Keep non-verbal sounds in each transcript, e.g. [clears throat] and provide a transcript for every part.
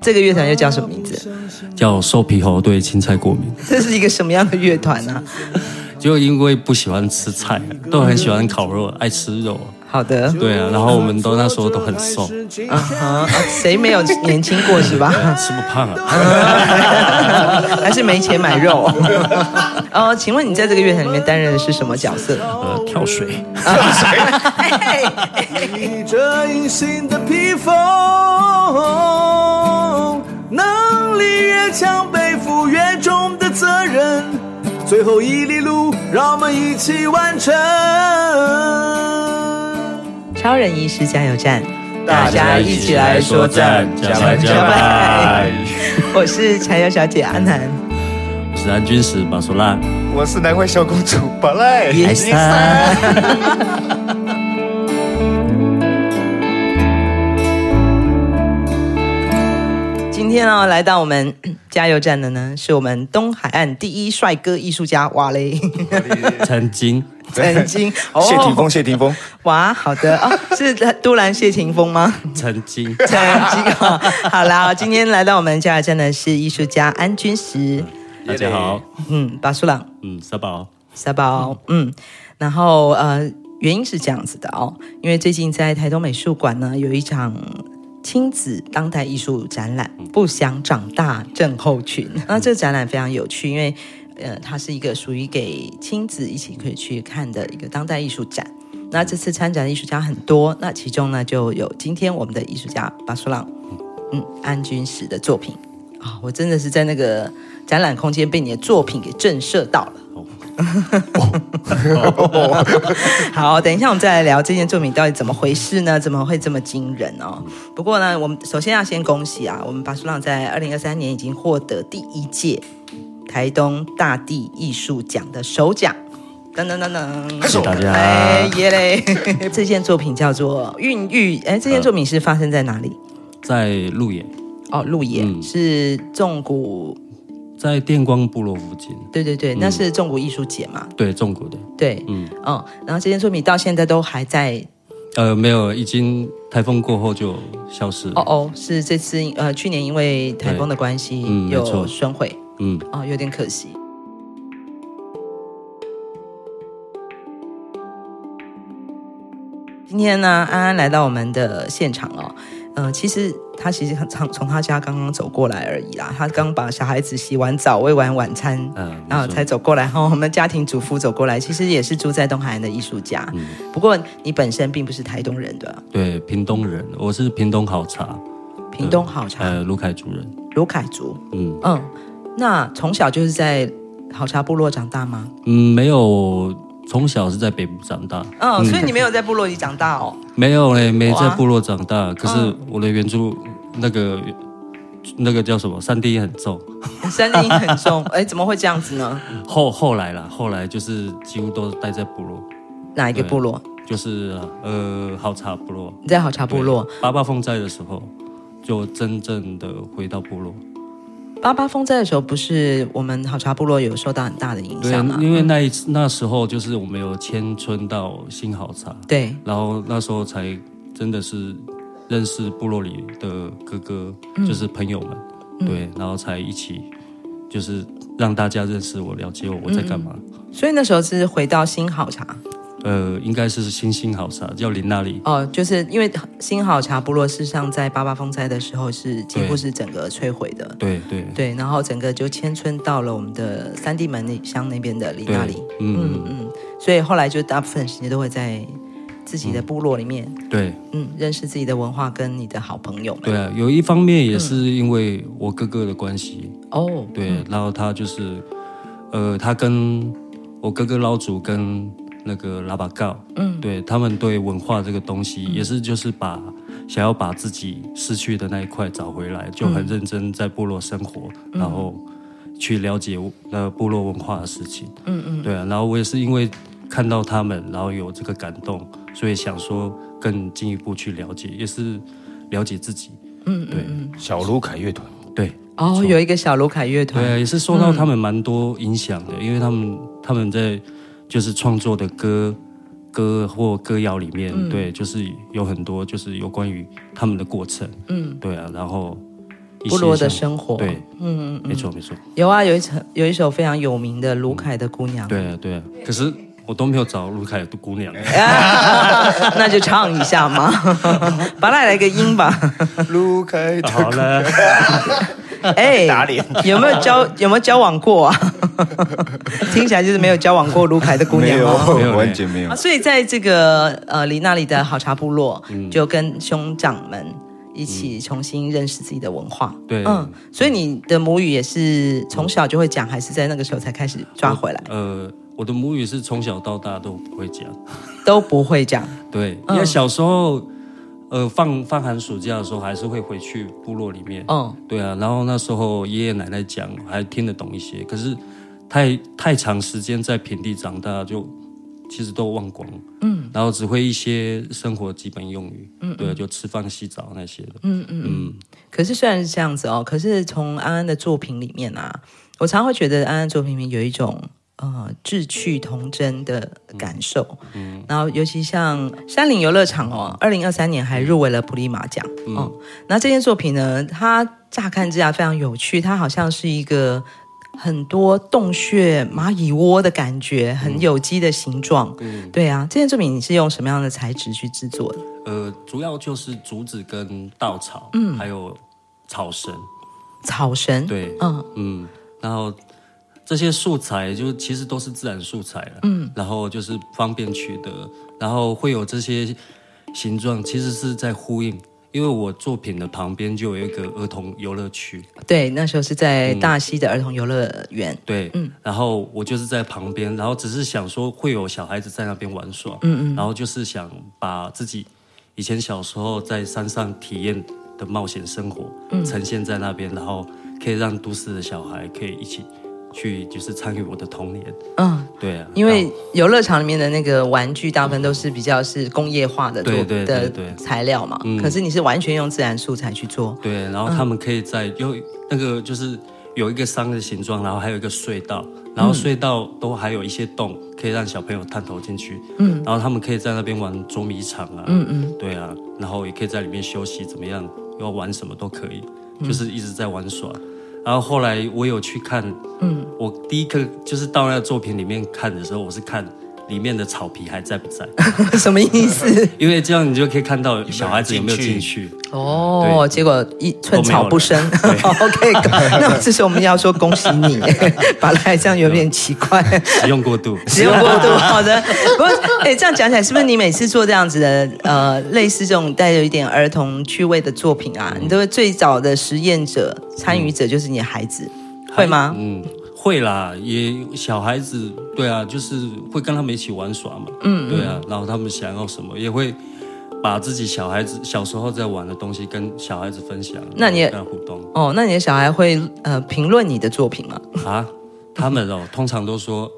这个乐团又叫什么名字？叫瘦皮猴对青菜过敏。[laughs] 这是一个什么样的乐团呢？[laughs] 就因为不喜欢吃菜，都很喜欢烤肉，爱吃肉。好的，对啊，然后我们都那时候都很瘦，啊哈，谁没有年轻过是吧？[laughs] 吃不胖啊，[laughs] 还是没钱买肉？呃，[laughs] 请问你在这个乐团里面担任的是什么角色？呃，跳水。跳水。这隐形的披风，能力越强，背负越重的责任，最后一里路，让我们一起完成。超人医师加油站，大家一起来说赞，加油加班！我是柴油小姐阿南，我是安军师马苏拉，我是南怀小公主巴赖。[laughs] 今天呢，来到我们 [clears throat] 加油站的呢，是我们东海岸第一帅哥艺术家瓦雷，曾经。曾经，哦、[laughs] 谢霆锋，谢霆锋，哇，好的。哦，是都兰谢霆锋吗？曾经，曾经，哦、好啦，今天来到我们加油站的是艺术家安君石，大家好，嗯，巴苏朗，嗯，沙宝，沙宝，嗯，然后呃，原因是这样子的哦，因为最近在台东美术馆呢有一场亲子当代艺术展览，不想长大症候群，那这个展览非常有趣，因为。呃，它是一个属于给亲子一起可以去看的一个当代艺术展。那这次参展的艺术家很多，那其中呢就有今天我们的艺术家巴苏朗，嗯，安君实的作品啊、哦，我真的是在那个展览空间被你的作品给震慑到了。[laughs] 好，等一下我们再来聊这件作品到底怎么回事呢？怎么会这么惊人哦？不过呢，我们首先要先恭喜啊，我们巴苏浪在二零二三年已经获得第一届。台东大地艺术奖的首奖，噔噔噔噔，谢谢大家。哎耶嘞！[laughs] 这件作品叫做《孕育》。哎，这件作品是发生在哪里？在鹿野。哦，鹿野、嗯、是纵谷，在电光部落附近。对对对，嗯、那是纵谷艺术节嘛？对，纵谷的。对，嗯哦，然后这件作品到现在都还在。呃，没有，已经台风过后就消失了。哦哦，是这次呃，去年因为台风的关系、嗯、有损毁。嗯，哦，有点可惜。今天呢，安安来到我们的现场哦，嗯、呃，其实他其实很从从他家刚刚走过来而已啦，他刚把小孩子洗完澡、喂完晚餐，嗯，然后才走过来。然后我们家庭主妇走过来，其实也是住在东海岸的艺术家。嗯，不过你本身并不是台东人的，对，屏东人，我是屏东好茶，屏东好茶，呃，卢凯族人，卢凯族，嗯嗯。那从小就是在好茶部落长大吗？嗯，没有，从小是在北部长大。嗯，嗯，所以你没有在部落里长大哦？[laughs] 没有嘞，没在部落长大。可是我的原住那个那个叫什么？三 D 很重，[laughs] 三 D 很重。哎，怎么会这样子呢？[laughs] 后后来啦，后来就是几乎都待在部落。哪一个部落？就是呃，好茶部落。你在好茶部落？八八风灾的时候，就真正的回到部落。八八风灾的时候，不是我们好茶部落有受到很大的影响吗？对，因为那一次那时候就是我们有迁村到新好茶，对，然后那时候才真的是认识部落里的哥哥，嗯、就是朋友们，嗯、对，然后才一起就是让大家认识我，了解我我在干嘛。所以那时候是回到新好茶。呃，应该是新新好茶，叫林那里。哦，就是因为新好茶部落事实上在八八风灾的时候是几乎是整个摧毁的。对对对，然后整个就迁村到了我们的三地门乡那边的林那里。嗯嗯嗯，所以后来就大部分时间都会在自己的部落里面。嗯、对，嗯，认识自己的文化跟你的好朋友们。对啊，有一方面也是因为我哥哥的关系。哦。对，嗯、然后他就是，呃，他跟我哥哥老祖跟。那个拉巴告，嗯，对他们对文化这个东西也是，就是把想要把自己失去的那一块找回来，就很认真在部落生活，然后去了解呃部落文化的事情，嗯嗯，对啊，然后我也是因为看到他们，然后有这个感动，所以想说更进一步去了解，也是了解自己，嗯，对，小卢凯乐团，对，哦，有一个小卢凯乐团，对，也是受到他们蛮多影响的，因为他们他们在。就是创作的歌，歌或歌谣里面，嗯、对，就是有很多，就是有关于他们的过程，嗯，对啊，然后部落的生活。对，嗯嗯，没错没错。有啊，有一首有一首非常有名的卢凯的姑娘。对啊对啊，可是我都没有找卢凯的姑娘。那就唱一下嘛，[laughs] 把它来个音吧。卢凯，好了。哎，打脸有没有交有没有交往过啊？[laughs] 听起来就是没有交往过卢凯的姑娘哦，没有，完全没有。所以在这个呃离那里的好茶部落，就跟兄长们一起重新认识自己的文化。对，嗯，所以你的母语也是从小就会讲，还是在那个时候才开始抓回来？呃，我的母语是从小到大都不会讲，都不会讲。[laughs] 对，因为小时候。呃，放放寒暑假的时候，还是会回去部落里面。嗯，对啊，然后那时候爷爷奶奶讲，还听得懂一些。可是太太长时间在平地长大，就其实都忘光了。嗯，然后只会一些生活基本用语。嗯，对啊，就吃饭、洗澡那些的。嗯嗯嗯。可是虽然是这样子哦，可是从安安的作品里面啊，我常常会觉得安安作品里面有一种。呃，志趣童真的感受，嗯，然后尤其像山林游乐场哦，二零二三年还入围了普利马奖，嗯，哦，那这件作品呢，它乍看之下非常有趣，它好像是一个很多洞穴、蚂蚁窝的感觉，很有机的形状，嗯，对啊，这件作品你是用什么样的材质去制作的？呃，主要就是竹子跟稻草，嗯，还有草绳，草绳，对，嗯。嗯，然后。这些素材就其实都是自然素材了，嗯，然后就是方便取得，然后会有这些形状，其实是在呼应，因为我作品的旁边就有一个儿童游乐区，对，那时候是在大溪的儿童游乐园，嗯、对，嗯，然后我就是在旁边，然后只是想说会有小孩子在那边玩耍，嗯嗯，然后就是想把自己以前小时候在山上体验的冒险生活，嗯，呈现在那边，然后可以让都市的小孩可以一起。去就是参与我的童年，嗯，对啊，因为游乐场里面的那个玩具大部分都是比较是工业化的，对对对的材料嘛，可是你是完全用自然素材去做，对，然后他们可以在有那个就是有一个山的形状，然后还有一个隧道，然后隧道都还有一些洞，可以让小朋友探头进去，嗯，然后他们可以在那边玩捉迷藏啊，嗯嗯，对啊，然后也可以在里面休息，怎么样要玩什么都可以，就是一直在玩耍。然后后来我有去看，嗯，我第一个就是到那个作品里面看的时候，我是看。里面的草皮还在不在？[laughs] 什么意思？[laughs] 因为这样你就可以看到小孩子有没有进去。哦，结果一寸草不生。[laughs] OK，那这时候我们要说恭喜你，把来这样有点奇怪。使用过度，使用过度。好的，不过哎，这样讲起来，是不是你每次做这样子的呃，类似这种带有一点儿童趣味的作品啊，你都会最早的实验者、参与者就是你的孩子，会吗？嗯。会啦，也小孩子对啊，就是会跟他们一起玩耍嘛，嗯，对啊，然后他们想要什么，也会把自己小孩子小时候在玩的东西跟小孩子分享，那你也互动。哦，那你的小孩会呃评论你的作品吗？啊，他们哦，通常都说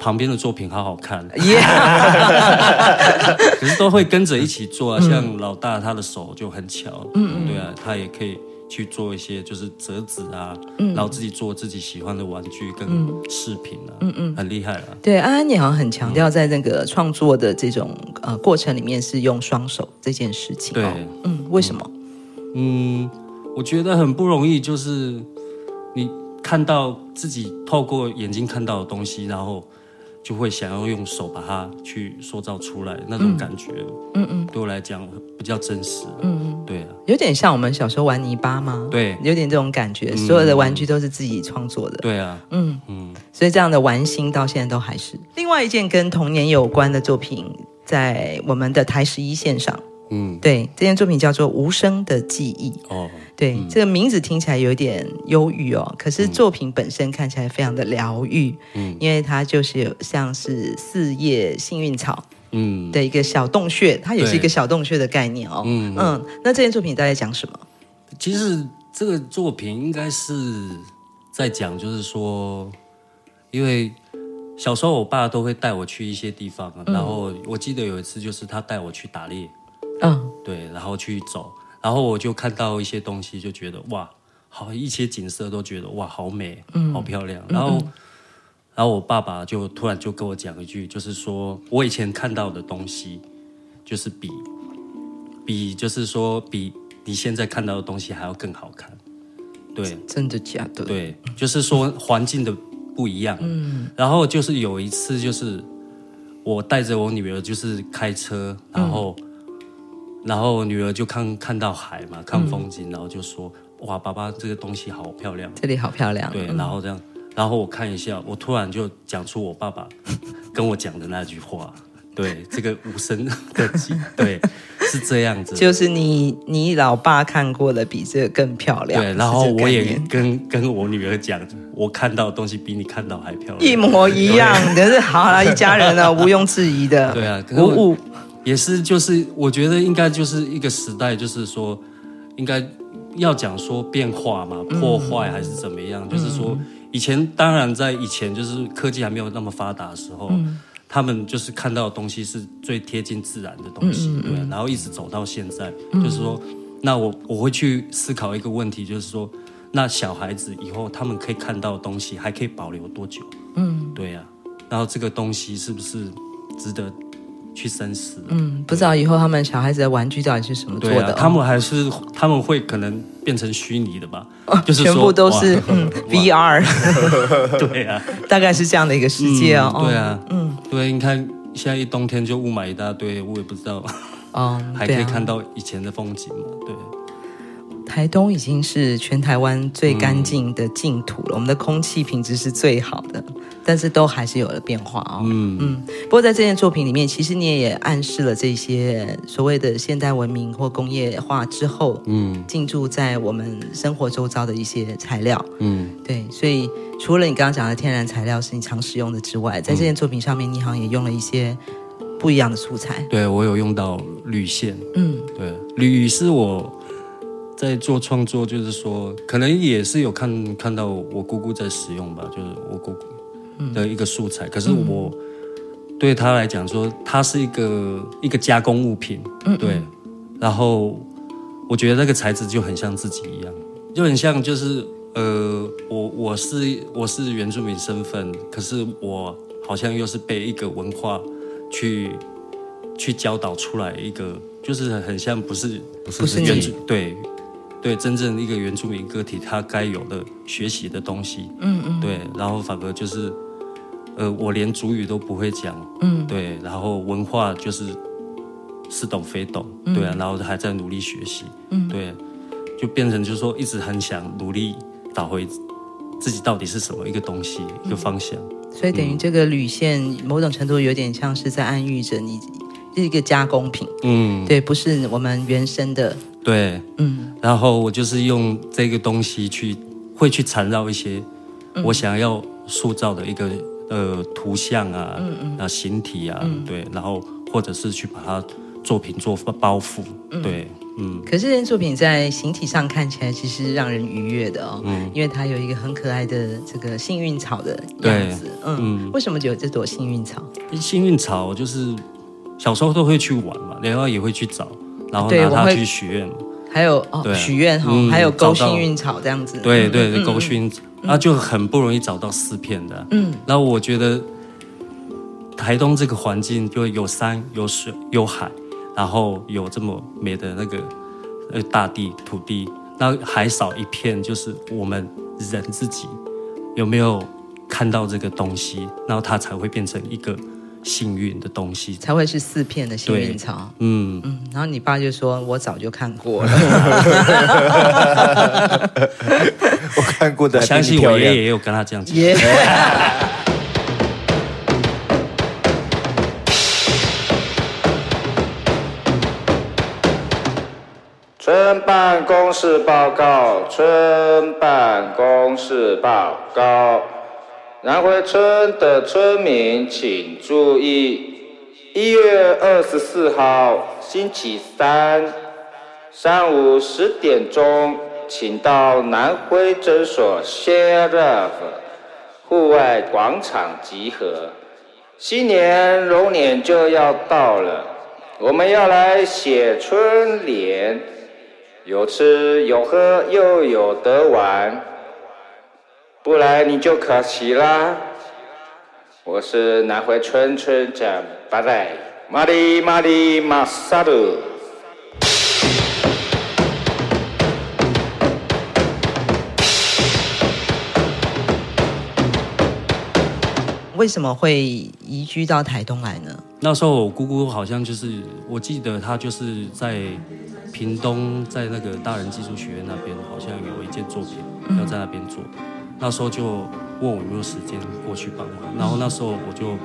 旁边的作品好好看，[laughs] 耶，[laughs] 可是都会跟着一起做啊，像老大他的手就很巧，嗯，对啊，他也可以。去做一些就是折纸啊，嗯、然后自己做自己喜欢的玩具跟饰品啊，嗯嗯，很厉害啊。对，安安你好像很强调在那个创作的这种呃过程里面是用双手这件事情。对，嗯，为什么？嗯，我觉得很不容易，就是你看到自己透过眼睛看到的东西，然后。就会想要用手把它去塑造出来那种感觉，嗯嗯，对我来讲比较真实，嗯嗯，对啊，有点像我们小时候玩泥巴吗？对，有点这种感觉，所有的玩具都是自己创作的，对啊，嗯。嗯，所以这样的玩心到现在都还是。另外一件跟童年有关的作品，在我们的台十一线上。嗯，对，这件作品叫做《无声的记忆》。哦，对，嗯、这个名字听起来有点忧郁哦，可是作品本身看起来非常的疗愈。嗯，因为它就是有像是四叶幸运草，嗯，的一个小洞穴，它也是一个小洞穴的概念哦。嗯嗯，那这件作品大概讲什么？其实这个作品应该是在讲，就是说，因为小时候我爸都会带我去一些地方，嗯、然后我记得有一次就是他带我去打猎。嗯，对，然后去走，然后我就看到一些东西，就觉得哇，好一些景色都觉得哇，好美，嗯，好漂亮。然后，嗯嗯然后我爸爸就突然就跟我讲一句，就是说我以前看到的东西，就是比比，就是说比你现在看到的东西还要更好看。对，真的假的？对，就是说环境的不一样。嗯，然后就是有一次，就是我带着我女儿，就是开车，然后，嗯、然后女儿就看看到海嘛，看风景，嗯、然后就说：“哇，爸爸，这个东西好漂亮，这里好漂亮。”对，然后这样，然后我看一下，我突然就讲出我爸爸 [laughs] 跟我讲的那句话。对，这个无声的记，[laughs] 对，是这样子。就是你，你老爸看过的比这个更漂亮。对，然后我也跟跟我女儿讲，我看到的东西比你看到还漂亮，一模一样。可是好了，一家人了，毋庸置疑的。对啊，无误。也是，就是我觉得应该就是一个时代，就是说应该要讲说变化嘛，破坏还是怎么样？嗯、就是说以前，当然在以前，就是科技还没有那么发达的时候。嗯他们就是看到的东西是最贴近自然的东西，嗯嗯嗯对，然后一直走到现在，嗯、就是说，那我我会去思考一个问题，就是说，那小孩子以后他们可以看到的东西还可以保留多久？嗯，对呀、啊，然后这个东西是不是值得？去生死，嗯，不知道以后他们小孩子的玩具到底是什么做的？啊、他们还是他们会可能变成虚拟的吧？哦、就是全部都是嗯 [laughs] VR，[laughs] 对啊，[laughs] 大概是这样的一个世界哦。嗯、对啊，嗯，对，你看现在一冬天就雾霾一大堆，我也不知道哦，还可以看到以前的风景嘛？对。台东已经是全台湾最干净的净土了，嗯、我们的空气品质是最好的，但是都还是有了变化哦。嗯嗯。不过在这件作品里面，其实你也暗示了这些所谓的现代文明或工业化之后，嗯，进驻在我们生活周遭的一些材料。嗯，对。所以除了你刚刚讲的天然材料是你常使用的之外，在这件作品上面，你好像也用了一些不一样的素材。对，我有用到铝线。嗯，对，铝是我。在做创作，就是说，可能也是有看看到我姑姑在使用吧，就是我姑姑的一个素材。嗯、可是我对他来讲说，它是一个一个加工物品，嗯嗯对。然后我觉得那个材质就很像自己一样，就很像就是呃，我我是我是原住民身份，可是我好像又是被一个文化去去教导出来一个，就是很像不是不是原住对。对，真正一个原住民个体，他该有的学习的东西，嗯嗯，对，然后反而就是，呃，我连主语都不会讲，嗯，对，然后文化就是似懂非懂，嗯、对啊，然后还在努力学习，嗯，对，就变成就是说一直很想努力找回自己到底是什么一个东西，嗯、一个方向。所以等于这个铝线某种程度有点像是在暗喻着你是一个加工品，嗯，对，不是我们原生的。对，嗯，然后我就是用这个东西去，会去缠绕一些我想要塑造的一个呃图像啊，嗯嗯，啊形体啊，嗯、对，然后或者是去把它作品做包覆，嗯、对，嗯。可是这件作品在形体上看起来其实让人愉悦的哦，嗯，因为它有一个很可爱的这个幸运草的样子，嗯，嗯，为什么就有这朵幸运草？幸运草就是小时候都会去玩嘛，然后也会去找。然后拿它去许愿，还有哦，许愿哈，还有勾幸运草这样子，对对，勾幸运草，那就很不容易找到四片的。嗯，然后我觉得台东这个环境就有山有水有海，然后有这么美的那个呃大地土地，那还少一片，就是我们人自己有没有看到这个东西，然后它才会变成一个。幸运的东西才会是四片的幸运草，嗯嗯，然后你爸就说：“我早就看过了，[laughs] 我看过的。”相信我爷爷也有跟他这样讲。村办公室报告，村办公室报告。南回村的村民请注意，一月二十四号星期三上午十点钟，请到南回诊所 Sheriff 户外广场集合。新年龙年就要到了，我们要来写春联，有吃有喝又有得玩。不来你就可惜啦。我是南回村村长，拜拜，马里马里马萨鲁。为什么会移居到台东来呢？那时候我姑姑好像就是，我记得她就是在屏东，在那个大人技术学院那边，好像有一件作品要在那边做。那时候就问我有没有时间过去帮忙，然后那时候我就。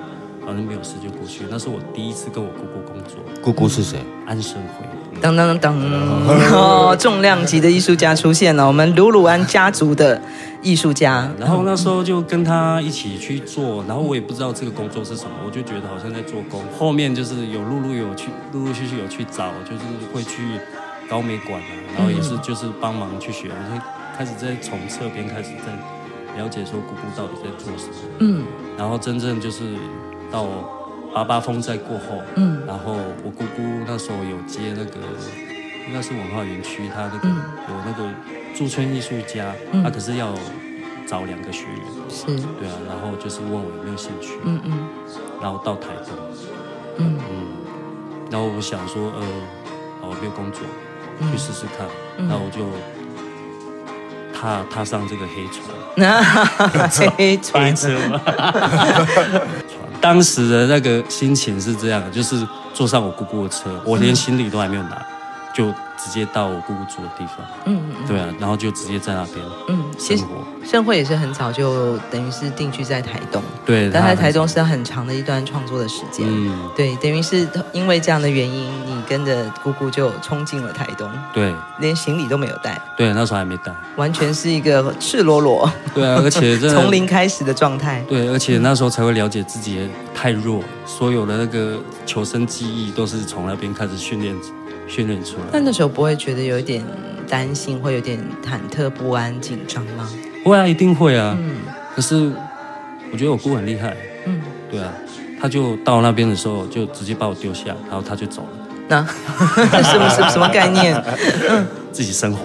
反正没有事就过去。那是我第一次跟我姑姑工作。姑姑是谁？安生辉。当当当，[laughs] 哦，重量级的艺术家出现了，我们鲁鲁安家族的艺术家。然后那时候就跟他一起去做，然后我也不知道这个工作是什么，我就觉得好像在做工。后面就是有陆陆有去，陆陆续续有去找，就是会去高美馆啊，然后也是就是帮忙去学，我就开始在从侧边开始在了解说姑姑到底在做什么。嗯，然后真正就是。到八八风灾过后，嗯，然后我姑姑那时候有接那个，应该是文化园区，他那个、嗯、有那个驻村艺术家，他、嗯。啊、可是要找两个学员，是，对啊，然后就是问我有没有兴趣，嗯嗯，然后到台东，嗯。嗯，然后我想说，呃，我，没有工作，去试试看，嗯、然后我就踏踏上这个黑船，[laughs] 黑船。黑船 [laughs] 当时的那个心情是这样的，就是坐上我姑姑的车，我连行李都还没有拿，就直接到我姑姑住的地方。嗯，嗯对啊，然后就直接在那边嗯生活。盛辉也是很早就等于是定居在台东，对，但在台东是很长的一段创作的时间。嗯，对，等于是因为这样的原因，你跟着姑姑就冲进了台东。对，连行李都没有带。对，那时候还没带，完全是一个赤裸裸。对啊，而且 [laughs] 从零开始的状态。对，而且那时候才会了解自己太弱，所有的那个求生记忆都是从那边开始训练训练出来。但那时候不会觉得有一点担心，会有点忐忑不安、紧张吗？会啊，一定会啊。嗯。可是我觉得我姑很厉害。嗯。对啊，他就到那边的时候，就直接把我丢下，然后他就走了。那、[laughs] 啊、什么什么什么概念？嗯。自己生活。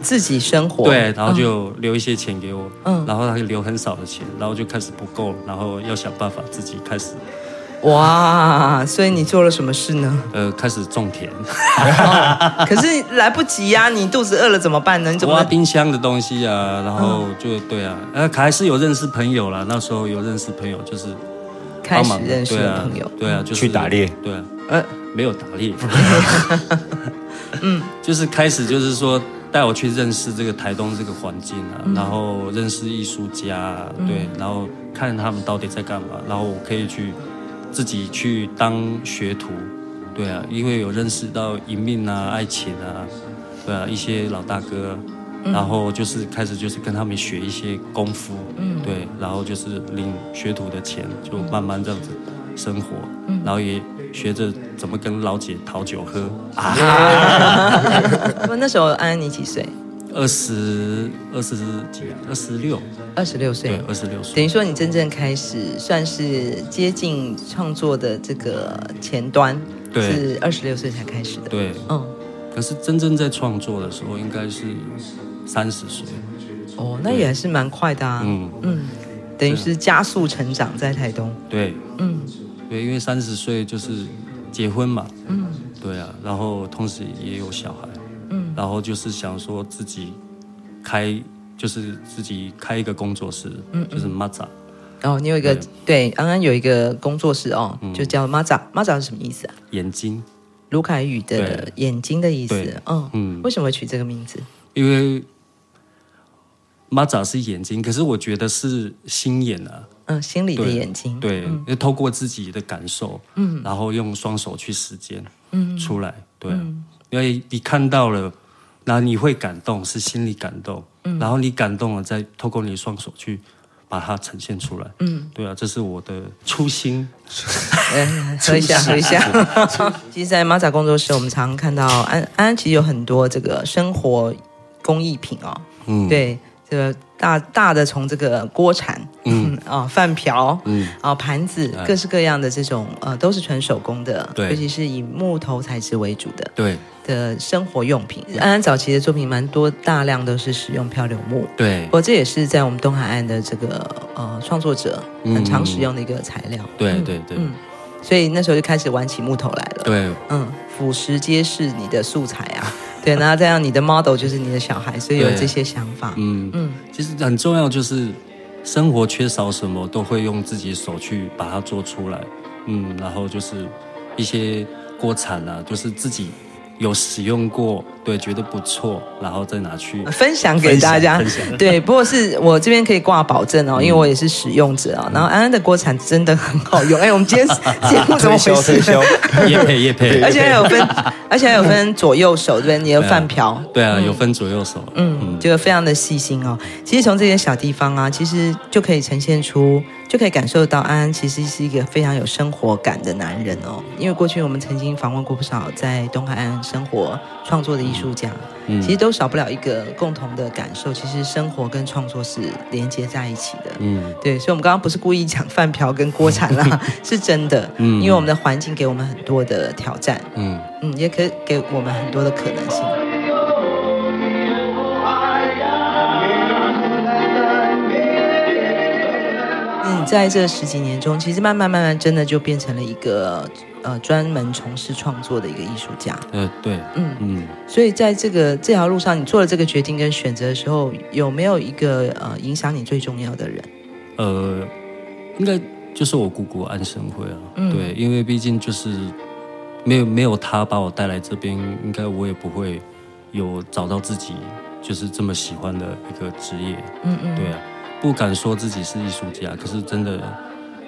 自己生活。对，然后就留一些钱给我。嗯。然后他就留很少的钱，然后就开始不够，然后要想办法自己开始。哇，所以你做了什么事呢？呃，开始种田。[laughs] 可是来不及呀、啊，你肚子饿了怎么办呢？你怎么挖冰箱的东西啊？然后就对啊，呃，还是有认识朋友啦。那时候有认识朋友，就是开始认识朋友，对啊，就是去打猎，对啊，呃，没有打猎，[laughs] [laughs] 嗯，就是开始就是说带我去认识这个台东这个环境啊，然后认识艺术家，对，然后看他们到底在干嘛，然后我可以去。自己去当学徒，对啊，因为有认识到银命啊、爱情啊，对啊，一些老大哥，嗯、然后就是开始就是跟他们学一些功夫，嗯，对，然后就是领学徒的钱，就慢慢这样子生活，嗯、然后也学着怎么跟老姐讨酒喝。啊。[laughs] [laughs] [laughs] 那时候安安你几岁？二十二十几啊，二十六，二十六岁，对，二十六岁。等于说你真正开始算是接近创作的这个前端，对，是二十六岁才开始的。对，嗯。可是真正在创作的时候，应该是三十岁。哦，那也还是蛮快的啊。嗯嗯，等于是加速成长在台东。对，嗯，对，因为三十岁就是结婚嘛。嗯，对啊，然后同时也有小孩。然后就是想说自己开，就是自己开一个工作室，嗯，就是 Maza。哦，你有一个对，对，安安有一个工作室哦，嗯、就叫 Maza。Maza 是什么意思啊？眼睛，卢凯宇的眼睛的意思。嗯嗯，为什么会取这个名字？因为 Maza 是眼睛，可是我觉得是心眼啊。嗯，心里的眼睛。对，要、嗯、透过自己的感受，嗯，然后用双手去实践，嗯，出来，对，嗯、因为你看到了。然后你会感动，是心里感动，嗯，然后你感动了，再透过你的双手去把它呈现出来，嗯，对啊，这是我的初心。喝一下，喝一下。[laughs] 其实，在 Maza 工作室，我们常常看到安安，其实有很多这个生活工艺品哦，嗯，对。这个大大的从这个锅铲，嗯。啊饭瓢，嗯。啊盘子，各式各样的这种呃都是纯手工的，对，尤其是以木头材质为主的，对。的生活用品。安安早期的作品蛮多，大量都是使用漂流木，对，不过这也是在我们东海岸的这个呃创作者很常使用的一个材料，对对对，嗯，所以那时候就开始玩起木头来了，对，嗯，腐蚀皆是你的素材啊。对，然后这样你的 model 就是你的小孩，所以有这些想法。嗯嗯，其实很重要就是生活缺少什么，都会用自己手去把它做出来。嗯，然后就是一些锅铲啊，就是自己。有使用过，对，觉得不错，然后再拿去分享给大家。对，不过是我这边可以挂保证哦，因为我也是使用者啊。然后安安的锅铲真的很好用。哎，我们今天 [laughs] 节目怎么回事？业配业配，而且还有分，[laughs] 而且还有分左右手，对，你的饭瓢。对啊，有分左右手。嗯，这个非常的细心哦。其实从这些小地方啊，其实就可以呈现出。就可以感受到安安其实是一个非常有生活感的男人哦。因为过去我们曾经访问过不少在东海岸生活创作的艺术家，嗯，其实都少不了一个共同的感受，其实生活跟创作是连接在一起的。嗯，对，所以我们刚刚不是故意讲饭票跟锅铲啦，[laughs] 是真的。嗯，因为我们的环境给我们很多的挑战。嗯嗯，也可以给我们很多的可能性。在这十几年中，其实慢慢慢慢，真的就变成了一个呃专门从事创作的一个艺术家。呃，对，嗯嗯。所以在这个这条路上，你做了这个决定跟选择的时候，有没有一个呃影响你最重要的人？呃，应该就是我姑姑安生辉啊。嗯，对，因为毕竟就是没有没有他把我带来这边，应该我也不会有找到自己就是这么喜欢的一个职业。嗯嗯，对啊。不敢说自己是艺术家，可是真的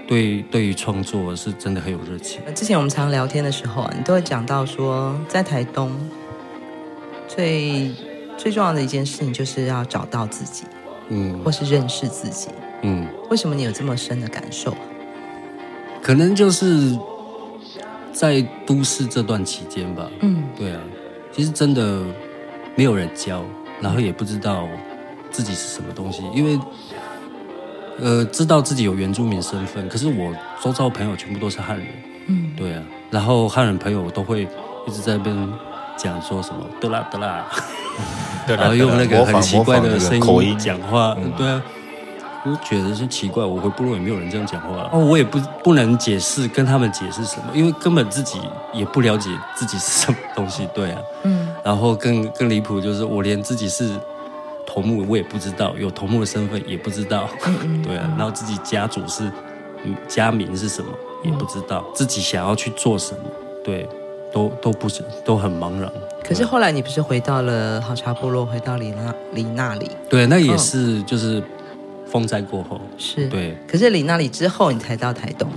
对对于创作是真的很有热情。之前我们常聊天的时候啊，你都会讲到说，在台东最最重要的一件事情就是要找到自己，嗯，或是认识自己，嗯。为什么你有这么深的感受？可能就是在都市这段期间吧，嗯，对啊，其实真的没有人教，然后也不知道。自己是什么东西？因为，呃，知道自己有原住民身份，可是我周遭朋友全部都是汉人，嗯，对啊，然后汉人朋友都会一直在那边讲说什么得啦得啦，[laughs] 然后用那个很奇怪的声音讲话，对啊，我觉得是奇怪，我回部落也没有人这样讲话，哦，我也不不能解释跟他们解释什么，因为根本自己也不了解自己是什么东西，对啊，嗯，然后更更离谱就是我连自己是。头目我也不知道，有头目的身份也不知道，对啊，然后自己家族是，家名是什么也不知道，自己想要去做什么，对，都都不是都很茫然。可是后来你不是回到了好茶部落，回到里那里那里？对，那也是就是风灾过后是，对。可是里那里之后你才到台东？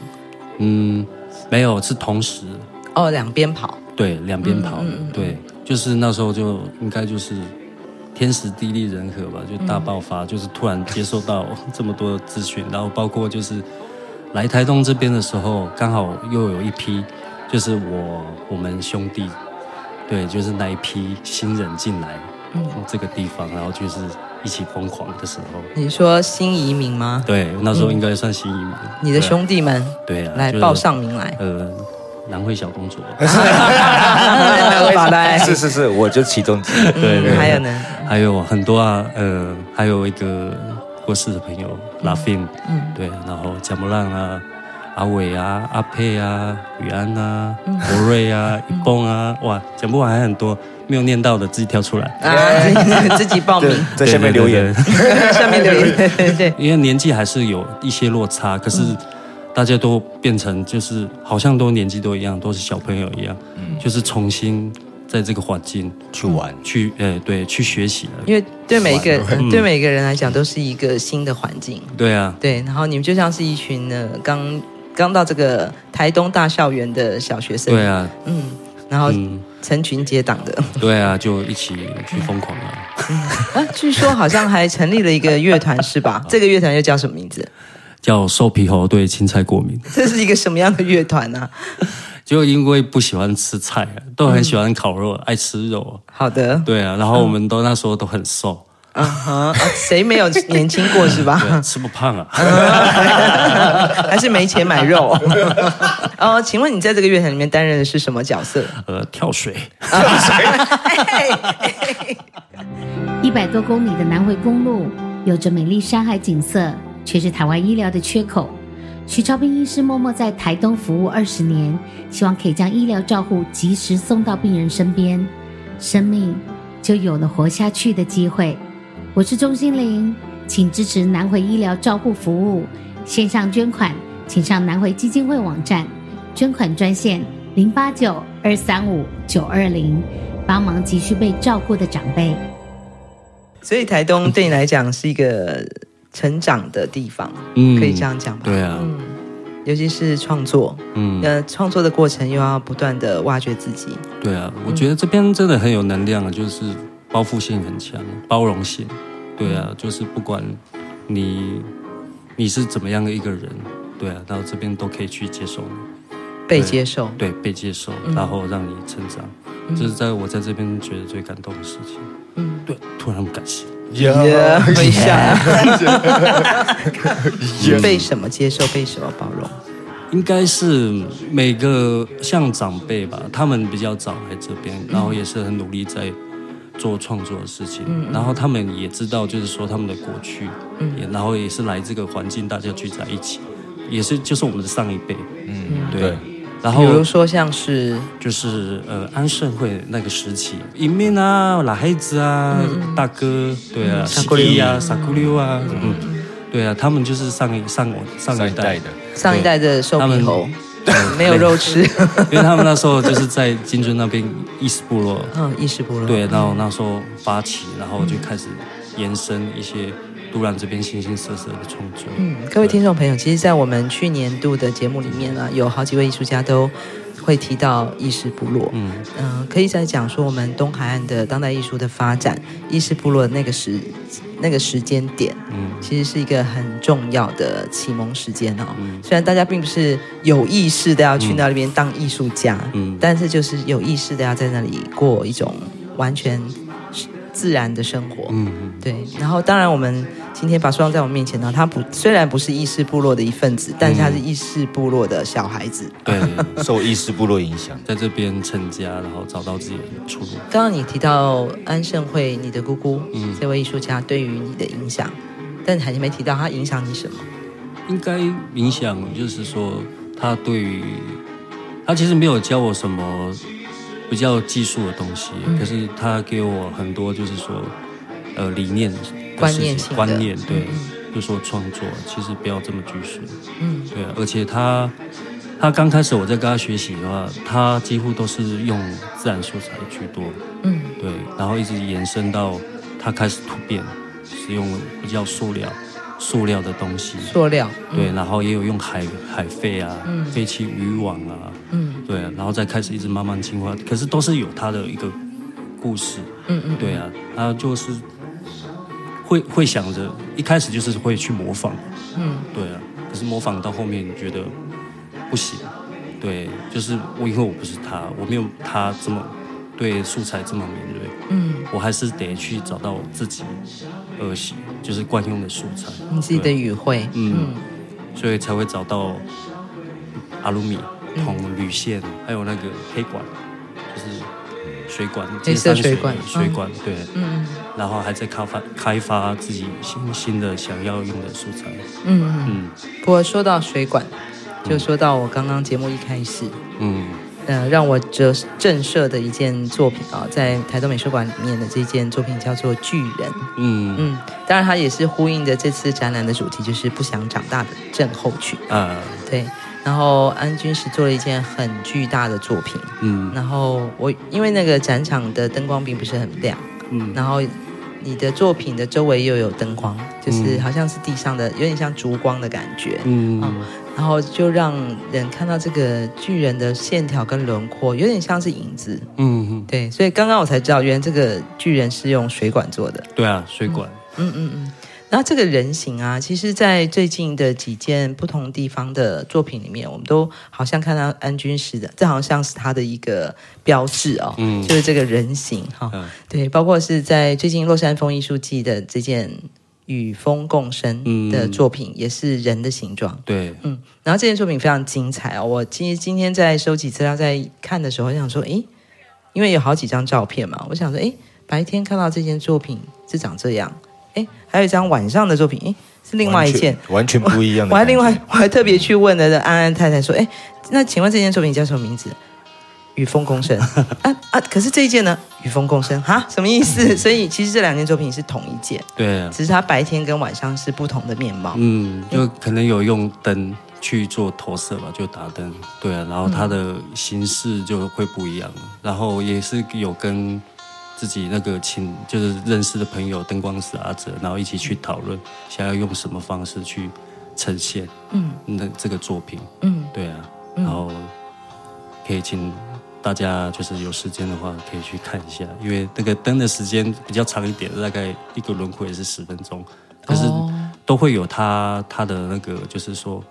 嗯，没有，是同时哦，两边跑，对，两边跑，对，就是那时候就应该就是。天时地利人和吧，就大爆发，嗯、就是突然接受到 [laughs] 这么多的资讯，然后包括就是来台东这边的时候，刚好又有一批，就是我我们兄弟，对，就是那一批新人进来，嗯，这个地方，然后就是一起疯狂的时候。你说新移民吗？对，那时候应该算新移民。嗯、你的兄弟们，对啊，来报上名来，呃。南汇小公主，是是是，我就其中之一。对对，还有呢，还有很多啊，呃，还有一个过世的朋友拉菲，嗯，对，然后贾木浪啊，阿伟啊，阿佩啊，雨安啊，博瑞啊，一蹦啊，哇，讲不完还很多没有念到的，自己跳出来。啊，[laughs] 自己报名，在 [laughs] 下面留言，下面留言，对。对，因为年纪还是有一些落差，可是。大家都变成就是好像都年纪都一样，都是小朋友一样，嗯，就是重新在这个环境去玩，去呃对去学习了。因为对每一个对每一个人来讲都是一个新的环境。对啊，对，然后你们就像是一群呢刚刚到这个台东大校园的小学生。对啊，嗯，然后成群结党的。对啊，就一起去疯狂了。啊，据说好像还成立了一个乐团是吧？[laughs] 这个乐团又叫什么名字？叫瘦皮猴对青菜过敏，[laughs] 这是一个什么样的乐团呢？[laughs] 就因为不喜欢吃菜，都很喜欢烤肉，嗯、爱吃肉。好的，对啊，然后我们都那时候都很瘦。啊哈，谁没有年轻过是吧？[laughs] 吃不胖啊，还是没钱买肉？哦，请问你在这个乐团里面担任的是什么角色？呃，跳水跳水。一百多公里的南回公路，有着美丽山海景色。却是台湾医疗的缺口。徐超斌医师默默在台东服务二十年，希望可以将医疗照护及时送到病人身边，生命就有了活下去的机会。我是钟心凌，请支持南回医疗照护服务。线上捐款，请上南回基金会网站，捐款专线零八九二三五九二零，帮忙急需被照顾的长辈。所以台东对你来讲是一个成长的地方，嗯，可以这样讲吧？对啊，嗯，尤其是创作，嗯，呃，创作的过程又要不断的挖掘自己。对啊，我觉得这边真的很有能量啊，就是包覆性很强，包容性。对啊，就是不管你你是怎么样的一个人，对啊，到这边都可以去接受你，被接受，对，被接受，然后让你成长，这、嗯、是在我在这边觉得最感动的事情。嗯，对，突然感谢，也会想 [laughs] 被什么接受，被什么包容？应该是每个像长辈吧，他们比较早来这边，然后也是很努力在做创作的事情，嗯、然后他们也知道，就是说他们的过去，嗯，也然后也是来这个环境，大家聚在一起，也是就是我们的上一辈，嗯，对。对然后，比如说像是，就是呃安盛会那个时期，一面啊，老黑子啊，嗯、大哥，对啊，西里啊，萨库溜啊，嗯，对啊，他们就是上一上我上一代。的。上一代的瘦皮猴，[laughs] 没有肉吃，因为他们那时候就是在金樽那边意识部落，嗯，意识部落，对，然后那时候发起，然后就开始延伸一些。都兰这边形形色色的创作。嗯，各位听众朋友，其实，在我们去年度的节目里面啊，有好几位艺术家都会提到意识部落。嗯嗯、呃，可以在讲说我们东海岸的当代艺术的发展，意识部落那个时那个时间点，嗯，其实是一个很重要的启蒙时间哦。嗯，虽然大家并不是有意识的要去那里边当艺术家，嗯，但是就是有意识的要在那里过一种完全自然的生活。嗯嗯，对。然后，当然我们。今天把书放在我面前呢，他不虽然不是意识部落的一份子，但是他是意识部落的小孩子，嗯、对，受意识部落影响，在这边成家，然后找到自己的出路。刚刚你提到安盛会，你的姑姑，嗯，这位艺术家对于你的影响，但还没提到他影响你什么？应该影响就是说，他对于他其实没有教我什么比较技术的东西，嗯、可是他给我很多，就是说，呃，理念。观念观念对，嗯、就说创作其实不要这么拘束，嗯，对啊，而且他他刚开始我在跟他学习的话，他几乎都是用自然素材居多，嗯，对，然后一直延伸到他开始突变，使用比较塑料塑料的东西，塑料，嗯、对，然后也有用海海废啊，嗯，废弃渔网啊，嗯，对啊，然后再开始一直慢慢进化，可是都是有他的一个故事，嗯嗯，对啊，他就是。会会想着一开始就是会去模仿，嗯，对啊，可是模仿到后面觉得不行，对，就是我因为我不是他，我没有他这么对素材这么敏锐，嗯，我还是得去找到我自己呃喜就是惯用的素材，你自己的语汇，嗯，嗯，所以才会找到阿鲁米、铜、铝线，还有那个黑管，就是水管，黑色水管，水管，对，嗯。然后还在开发开发自己新新的想要用的素材。嗯嗯。嗯，不过说到水管，就说到我刚刚节目一开始，嗯，呃，让我折震慑的一件作品啊，在台东美术馆里面的这件作品叫做《巨人》。嗯嗯，当然它也是呼应着这次展览的主题，就是不想长大的症候群。啊，对。然后安君是做了一件很巨大的作品。嗯。然后我因为那个展场的灯光并不是很亮。嗯，然后你的作品的周围又有灯光，就是好像是地上的，有点像烛光的感觉。嗯，然后就让人看到这个巨人的线条跟轮廓，有点像是影子。嗯嗯，对，所以刚刚我才知道，原来这个巨人是用水管做的。对啊，水管。嗯嗯嗯。然后这个人形啊，其实，在最近的几件不同地方的作品里面，我们都好像看到安君实的，这好像是他的一个标志哦，嗯，就是这个人形哈，哦嗯、对，包括是在最近洛山风艺术季的这件与风共生的作品，嗯、也是人的形状，对，嗯，然后这件作品非常精彩哦，我其实今天在收集资料，在看的时候，我想说，诶，因为有好几张照片嘛，我想说，诶，白天看到这件作品是长这样。哎，还有一张晚上的作品，哎，是另外一件，完全，完全不一样的。我还另外，我还特别去问了安安太太说，哎，那请问这件作品叫什么名字？与风共生。啊啊！可是这一件呢，与风共生。哈，什么意思？所以其实这两件作品是同一件，对，只是它白天跟晚上是不同的面貌。嗯，就可能有用灯去做投射吧，就打灯，对啊，然后它的形式就会不一样，然后也是有跟自己那个亲，就是认识的朋友灯光师阿哲，然后一起去讨论，想要用什么方式去呈现，嗯，那这个作品，嗯，对啊，然后可以请。大家就是有时间的话，可以去看一下，因为那个灯的时间比较长一点，大概一个轮廓也是十分钟，可是都会有它它的那个，就是说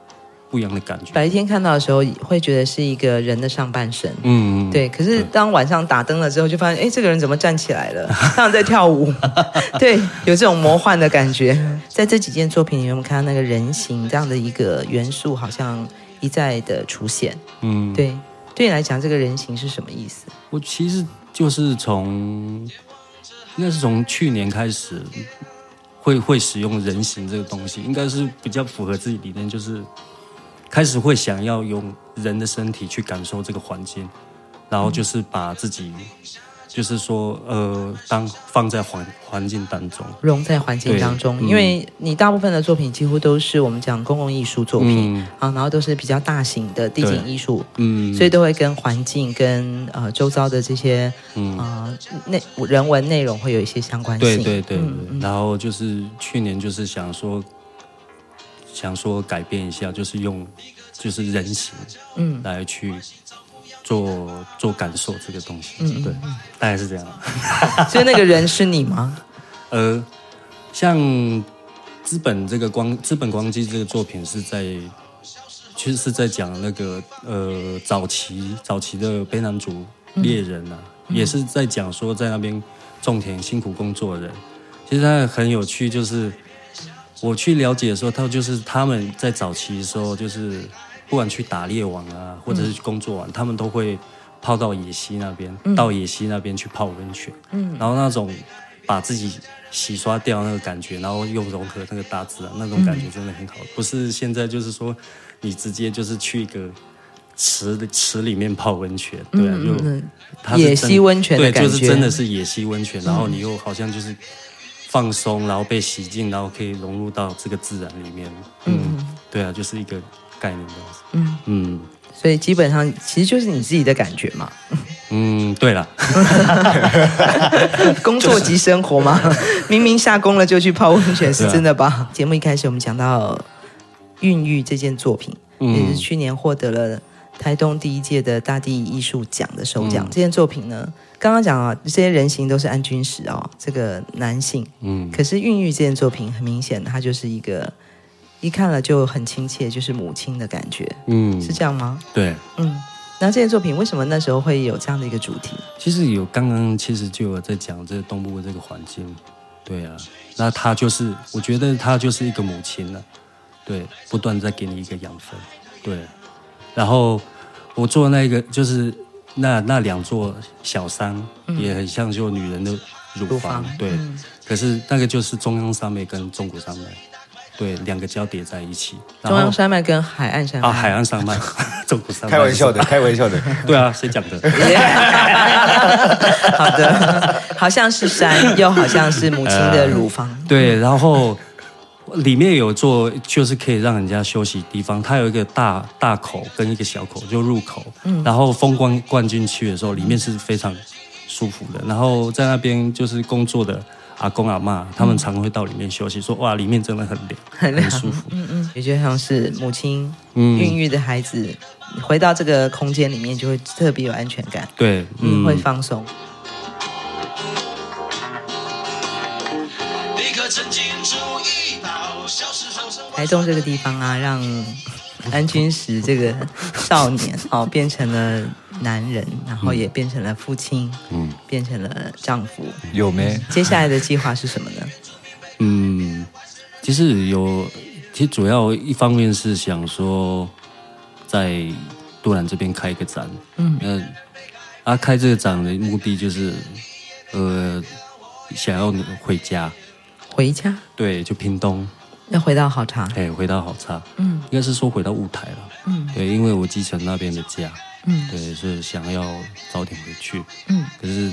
不一样的感觉。白天看到的时候，会觉得是一个人的上半身，嗯，对。可是当晚上打灯了之后，就发现，哎，这个人怎么站起来了？[laughs] 他像在跳舞，[laughs] 对，有这种魔幻的感觉。在这几件作品里面，我们看到那个人形这样的一个元素，好像一再的出现，嗯，对。对你来讲，这个人形是什么意思？我其实就是从，应该是从去年开始会会使用人形这个东西，应该是比较符合自己理念，就是开始会想要用人的身体去感受这个环境，然后就是把自己。就是说，呃，当放在环环境当中，融在环境当中，因为你大部分的作品几乎都是我们讲公共艺术作品、嗯、啊，然后都是比较大型的地景艺术，嗯，所以都会跟环境跟呃周遭的这些嗯。啊内人文内容会有一些相关性，对对对，对、嗯，然后就是去年就是想说想说改变一下，就是用就是人形嗯。来去。做做感受这个东西，嗯，对，大概是这样。[laughs] 所以那个人是你吗？[laughs] 呃，像资本这个光资本光机这个作品是在，其实是在讲那个呃早期早期的卑南族猎人啊、嗯，也是在讲说在那边种田辛苦工作的人。其实他很有趣，就是我去了解的时候，他就是他们在早期的时候就是。不管去打猎网啊，或者是去工作完，嗯，他们都会泡到野溪那边，嗯，到野溪那边去泡温泉，嗯，然后那种把自己洗刷掉那个感觉，然后又融合那个大自然，那种感觉真的很好，嗯。不是现在就是说你直接就是去一个池的池里面泡温泉，对啊，嗯，就野溪温泉对，就是真的是野溪温泉，然后你又好像就是放松，然后被洗净，然后可以融入到这个自然里面，嗯，嗯对啊，就是一个。概念的嗯。嗯，所以基本上其实就是你自己的感觉嘛。嗯，对了，[laughs] 工作及生活嘛，明明下工了就去泡温泉，是真的吧？节目一开始我们讲到孕育这件作品，嗯、也是去年获得了台东第一届的大地艺术奖的首奖。嗯、这件作品呢，刚刚讲啊，这些人形都是安君实哦，这个男性，嗯，可是孕育这件作品很明显，它就是一个。一看了就很亲切，就是母亲的感觉，嗯，是这样吗？对，嗯，那这件作品为什么那时候会有这样的一个主题？其实有刚刚其实就有在讲这个东部的这个环境，对啊，那他就是我觉得他就是一个母亲了，对，不断在给你一个养分，对，然后我做那个就是那那两座小山，嗯，也很像就女人的乳房，乳房对，嗯，可是那个就是中央山脉跟中国山脉。对，两个交叠在一起。中央山脉跟海岸山脉啊，海岸山脉，[laughs] 中山脉。开玩笑的，[laughs] 开玩笑的。对啊，谁讲的？[laughs] 好的，好像是山，又好像是母亲的乳房。呃、对，然后里面有做，就是可以让人家休息的地方。它有一个大大口跟一个小口，就入口。嗯。然后风光灌进去的时候，里面是非常舒服的。然后在那边就是工作的。阿公阿妈他们常会到里面休息，说哇，里面真的很凉，很凉，很舒服。嗯嗯，也就像是母亲孕育的孩子，嗯，回到这个空间里面就会特别有安全感。对，嗯，会放松。台东这个地方啊，让安君石这个少年哦变成了。男人，然后也变成了父亲，嗯，变成了丈夫，有没？接下来的计划是什么呢？嗯，其实有，其实主要一方面是想说，在杜兰这边开一个展，嗯，呃，啊，开这个展的目的就是，呃，想要回家，回家，对，就屏东，要回到好茶，哎，回到好茶，嗯，应该是说回到雾台了，嗯，对，因为我继承那边的家。嗯，对，是想要早点回去，嗯，可是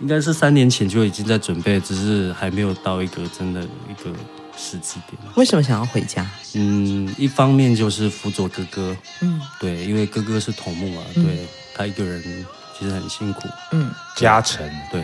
应该是三年前就已经在准备，只是还没有到一个真的一个时机点。为什么想要回家？嗯，一方面就是辅佐哥哥，嗯，对，因为哥哥是头目嘛，对他一个人其实很辛苦，嗯，加成，对，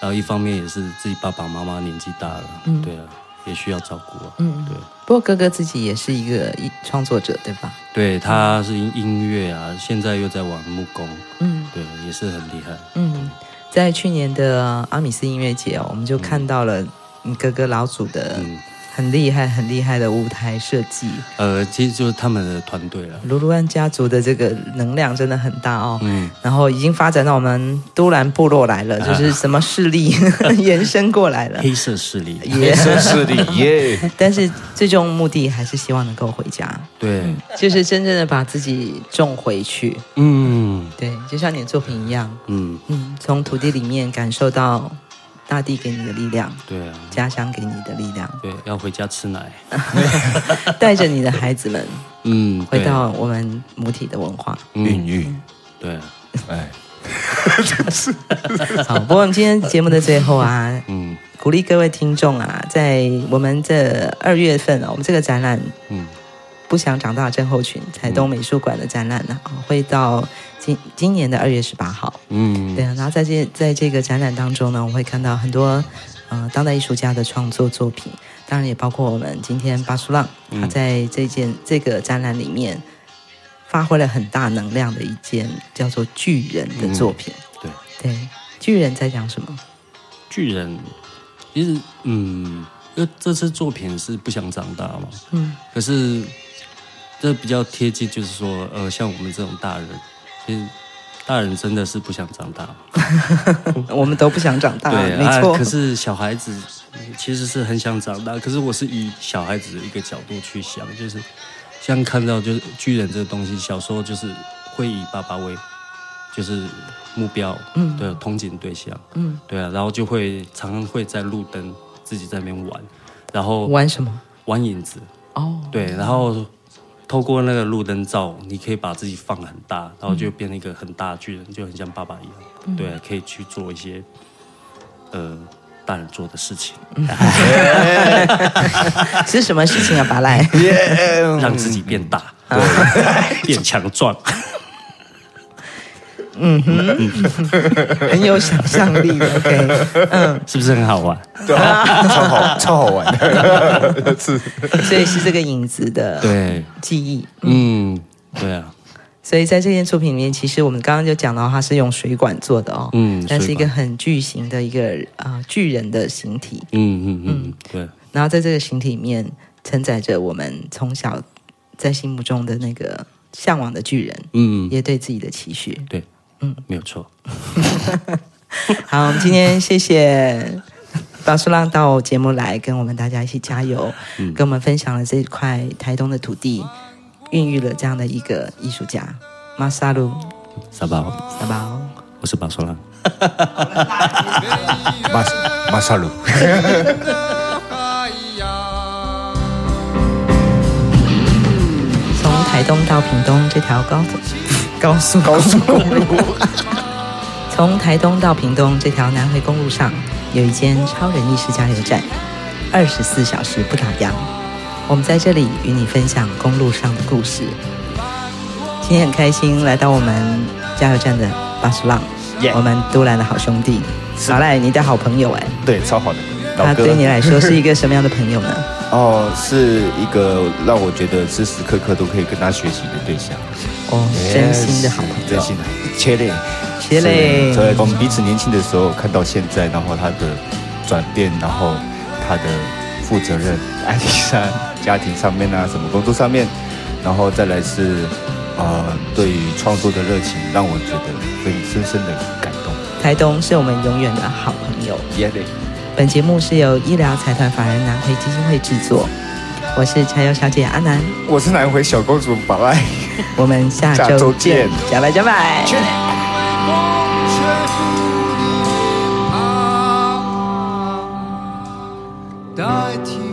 然后一方面也是自己爸爸妈妈年纪大了，嗯。对啊，也需要照顾啊，嗯。对。不过哥哥自己也是一个创作者，对吧？对，他是音音乐啊，现在又在玩木工，嗯对，也是很厉害。嗯，在去年的阿米斯音乐节哦，我们就看到了你哥哥老祖的嗯，很厉害、很厉害的舞台设计。呃，其实就是他们的团队了。卢卢安家族的这个能量真的很大哦，嗯，然后已经发展到我们都兰部落来了，就是什么势力 [laughs] 延伸过来了。黑色势力，也黑色势力 [laughs] 耶！但是最终目的还是希望能够回家，对，就是真正的把自己种回去。嗯对，就像你的作品一样，嗯，嗯，从土地里面感受到大地给你的力量，对啊，家乡给你的力量，对，要回家吃奶。[laughs] 带着你的孩子们 [laughs] 嗯，回到我们母体的文化。嗯。孕育，对。啊，哎，[laughs] 好，不过我们今天节目的最后啊，嗯。鼓励各位听众啊，在我们这二月份啊，我们这个展览嗯“不想长大症候群”台东美术馆的展览呢、啊，会到今今年的二月十八号。嗯，对啊，然后在这在这个展览当中呢，我们会看到很多呃当代艺术家的创作作品，当然也包括我们今天巴苏浪他在这件、这个展览里面发挥了很大能量的一件叫做《巨人》的作品。对，对，巨人在讲什么？巨人，其实嗯，因为这次作品是不想长大嘛，嗯。可是这比较贴近，就是说，呃，像我们这种大人，其实大人真的是不想长大。[laughs] 我们都不想长大，对，没错。啊。可是小孩子其实是很想长大，可是我是以小孩子的一个角度去想，就是像看到就是巨人这个东西，小时候就是会以爸爸为就是目标，嗯对，憧憬对象，嗯，对啊，然后就会常常会在路灯自己在那边玩，然后玩什么？玩影子，哦，对，然后透过那个路灯照，你可以把自己放很大，然后就变成一个很大的巨人，就很像爸爸一样，对，可以去做一些呃大人做的事情，[laughs] 是什么事情啊？巴赖，[laughs] 让自己变大，[laughs] 变强壮。[laughs] 很有想象力的。[laughs] OK，嗯，是不是很好玩？对啊，[laughs] 超好，超好玩。的，是。所以是这个影子的对，记忆。嗯，对啊，所以在这件作品里面，其实我们刚刚就讲到，它是用水管做的哦，嗯但是一个很巨型的一个啊、呃巨人的形体，嗯嗯嗯，对，然后在这个形体里面承载着我们从小在心目中的那个向往的巨人，嗯，也对自己的期许。对，嗯，没有错。[laughs] 好，我们今天谢谢巴苏浪到节目来跟我们大家一起加油，嗯跟我们分享了这块台东的土地，孕育了这样的一个艺术家马萨鲁沙包，沙包。我是巴索拉。马马萨鲁。[laughs] [laughs] 从台东到屏东这条高高速高速公路，[laughs] 从台东到屏东这条南回公路上，有一间超人意识加油站，二十四小时不打烊。我们在这里与你分享公路上的故事。今天很开心来到我们加油站的巴士浪 Yeah 我们都兰的好兄弟，是好赖你的好朋友哎，对，超好的。他对你来说是一个什么样的朋友呢？[laughs] 哦，是一个让我觉得时时刻刻都可以跟他学习的对象，哦，真心的好朋友，真心的，切嘞，切嘞是对，我们彼此年轻的时候看到现在，然后他的转变，然后他的负责任、爱情上、家庭上面啊，什么工作上面，然后再来是呃，对于创作的热情，让我觉得会深深的感动。台东是我们永远的好朋友。耶嘞，本节目是由医疗财团法人南回基金会制作，我是柴油小姐阿南，我是南回小公主宝爱。[laughs] 我们下周见，加拜加拜。代替。